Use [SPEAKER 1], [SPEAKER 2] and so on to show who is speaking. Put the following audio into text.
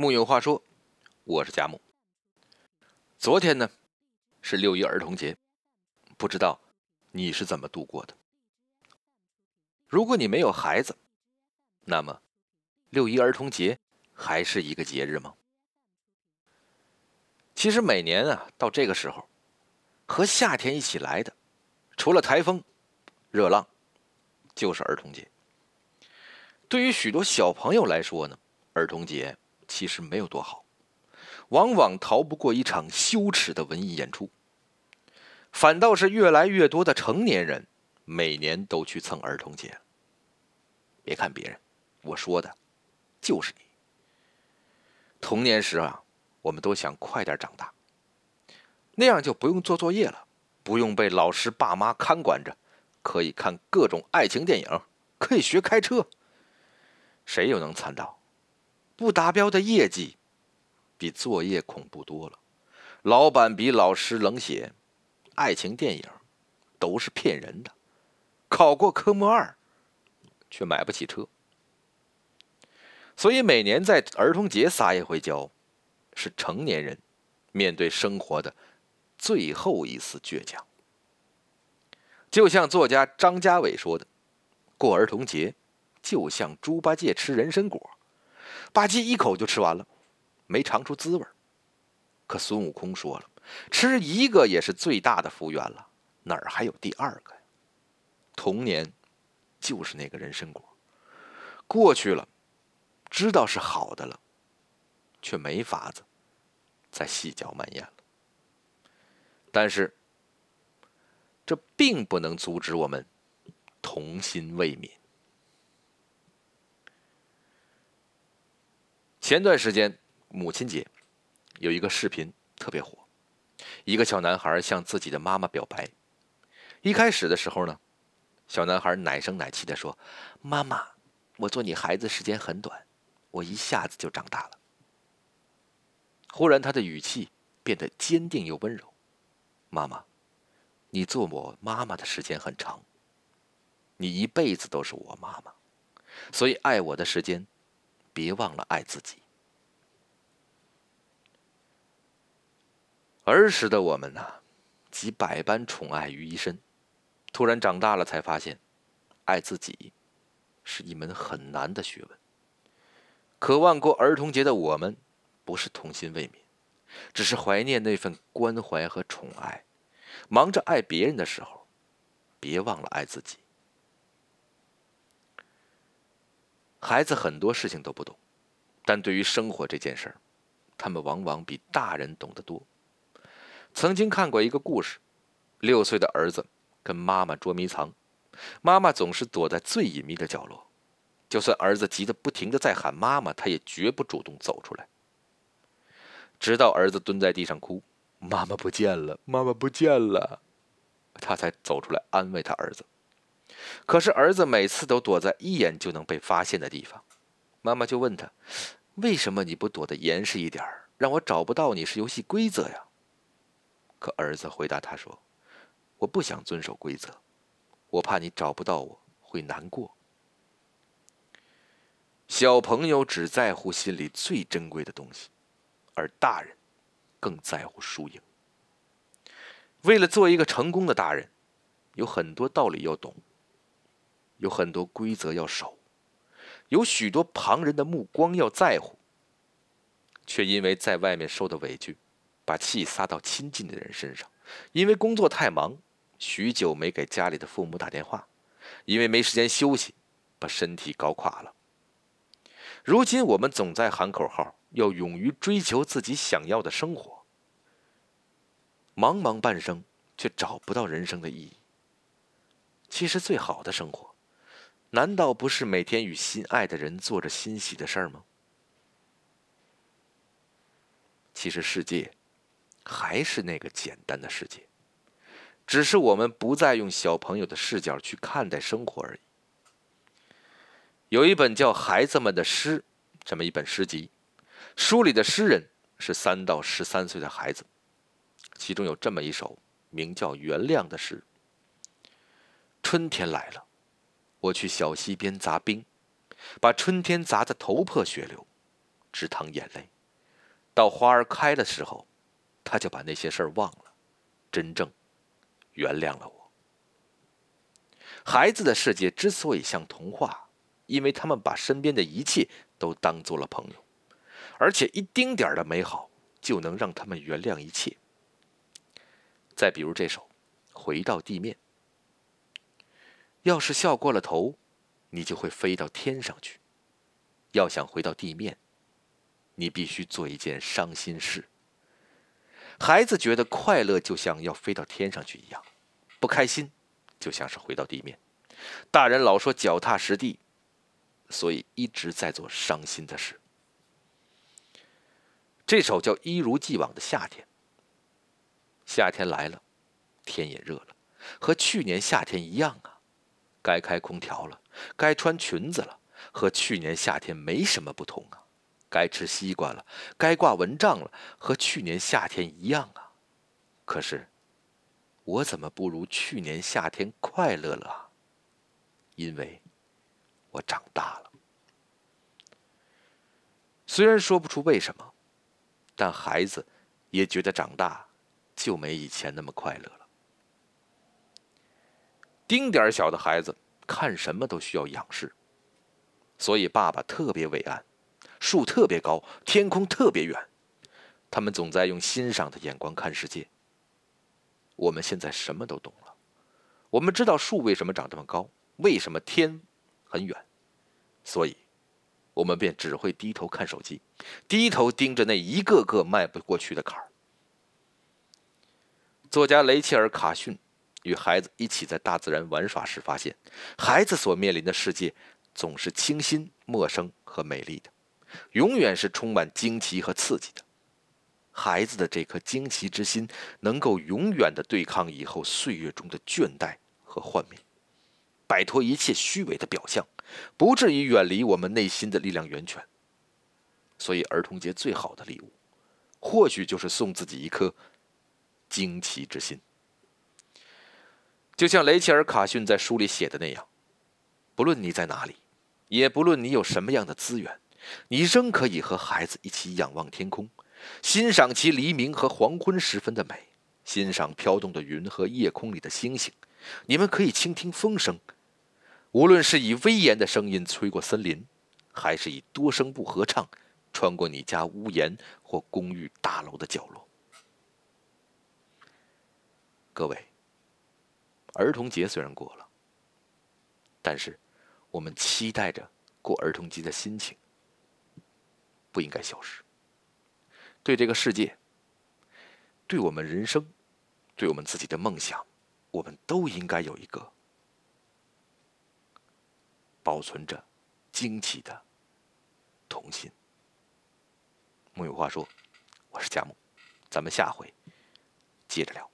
[SPEAKER 1] 木有话说，我是贾木。昨天呢是六一儿童节，不知道你是怎么度过的？如果你没有孩子，那么六一儿童节还是一个节日吗？其实每年啊到这个时候，和夏天一起来的，除了台风、热浪，就是儿童节。对于许多小朋友来说呢，儿童节。其实没有多好，往往逃不过一场羞耻的文艺演出。反倒是越来越多的成年人每年都去蹭儿童节。别看别人，我说的，就是你。童年时啊，我们都想快点长大，那样就不用做作业了，不用被老师爸妈看管着，可以看各种爱情电影，可以学开车。谁又能参到？不达标的业绩，比作业恐怖多了。老板比老师冷血，爱情电影都是骗人的。考过科目二，却买不起车。所以每年在儿童节撒一回娇，是成年人面对生活的最后一丝倔强。就像作家张家伟说的：“过儿童节，就像猪八戒吃人参果。”吧唧一口就吃完了，没尝出滋味可孙悟空说了，吃一个也是最大的福缘了，哪儿还有第二个呀？童年就是那个人参果，过去了，知道是好的了，却没法子再细嚼慢咽了。但是，这并不能阻止我们童心未泯。前段时间母亲节，有一个视频特别火，一个小男孩向自己的妈妈表白。一开始的时候呢，小男孩奶声奶气的说：“妈妈，我做你孩子时间很短，我一下子就长大了。”忽然他的语气变得坚定又温柔：“妈妈，你做我妈妈的时间很长，你一辈子都是我妈妈，所以爱我的时间。”别忘了爱自己。儿时的我们呐，集百般宠爱于一身，突然长大了才发现，爱自己是一门很难的学问。渴望过儿童节的我们，不是童心未泯，只是怀念那份关怀和宠爱。忙着爱别人的时候，别忘了爱自己。孩子很多事情都不懂，但对于生活这件事儿，他们往往比大人懂得多。曾经看过一个故事，六岁的儿子跟妈妈捉迷藏，妈妈总是躲在最隐秘的角落，就算儿子急得不停的在喊妈妈，他也绝不主动走出来。直到儿子蹲在地上哭，妈妈不见了，妈妈不见了，他才走出来安慰他儿子。可是儿子每次都躲在一眼就能被发现的地方，妈妈就问他：“为什么你不躲得严实一点让我找不到你是游戏规则呀？”可儿子回答他说：“我不想遵守规则，我怕你找不到我会难过。”小朋友只在乎心里最珍贵的东西，而大人更在乎输赢。为了做一个成功的大人，有很多道理要懂。有很多规则要守，有许多旁人的目光要在乎，却因为在外面受的委屈，把气撒到亲近的人身上；因为工作太忙，许久没给家里的父母打电话；因为没时间休息，把身体搞垮了。如今我们总在喊口号，要勇于追求自己想要的生活，茫茫半生却找不到人生的意义。其实最好的生活。难道不是每天与心爱的人做着欣喜的事儿吗？其实世界还是那个简单的世界，只是我们不再用小朋友的视角去看待生活而已。有一本叫《孩子们的诗》这么一本诗集，书里的诗人是三到十三岁的孩子，其中有这么一首名叫《原谅》的诗：春天来了。我去小溪边砸冰，把春天砸得头破血流。直淌眼泪。到花儿开的时候，他就把那些事儿忘了，真正原谅了我。孩子的世界之所以像童话，因为他们把身边的一切都当做了朋友，而且一丁点的美好就能让他们原谅一切。再比如这首《回到地面》，要是笑过了头，你就会飞到天上去；要想回到地面，你必须做一件伤心事。孩子觉得快乐就像要飞到天上去一样，不开心就像是回到地面。大人老说脚踏实地，所以一直在做伤心的事。这首叫《一如既往的夏天》。夏天来了，天也热了，和去年夏天一样啊。该开空调了，该穿裙子了，和去年夏天没什么不同啊。该吃西瓜了，该挂蚊帐了，和去年夏天一样啊。可是，我怎么不如去年夏天快乐了啊？因为，我长大了。虽然说不出为什么，但孩子也觉得长大就没以前那么快乐了。丁点小的孩子看什么都需要仰视，所以爸爸特别伟岸。树特别高，天空特别远，他们总在用欣赏的眼光看世界。我们现在什么都懂了，我们知道树为什么长这么高，为什么天很远，所以，我们便只会低头看手机，低头盯着那一个个迈不过去的坎儿。作家雷切尔·卡逊与孩子一起在大自然玩耍时发现，孩子所面临的世界总是清新、陌生和美丽的。永远是充满惊奇和刺激的。孩子的这颗惊奇之心，能够永远的对抗以后岁月中的倦怠和幻灭，摆脱一切虚伪的表象，不至于远离我们内心的力量源泉。所以，儿童节最好的礼物，或许就是送自己一颗惊奇之心。就像雷切尔·卡逊在书里写的那样，不论你在哪里，也不论你有什么样的资源。你仍可以和孩子一起仰望天空，欣赏其黎明和黄昏时分的美，欣赏飘动的云和夜空里的星星。你们可以倾听风声，无论是以威严的声音吹过森林，还是以多声部合唱穿过你家屋檐或公寓大楼的角落。各位，儿童节虽然过了，但是我们期待着过儿童节的心情。不应该消失。对这个世界，对我们人生，对我们自己的梦想，我们都应该有一个保存着惊奇的童心。木有话说，我是佳木，咱们下回接着聊。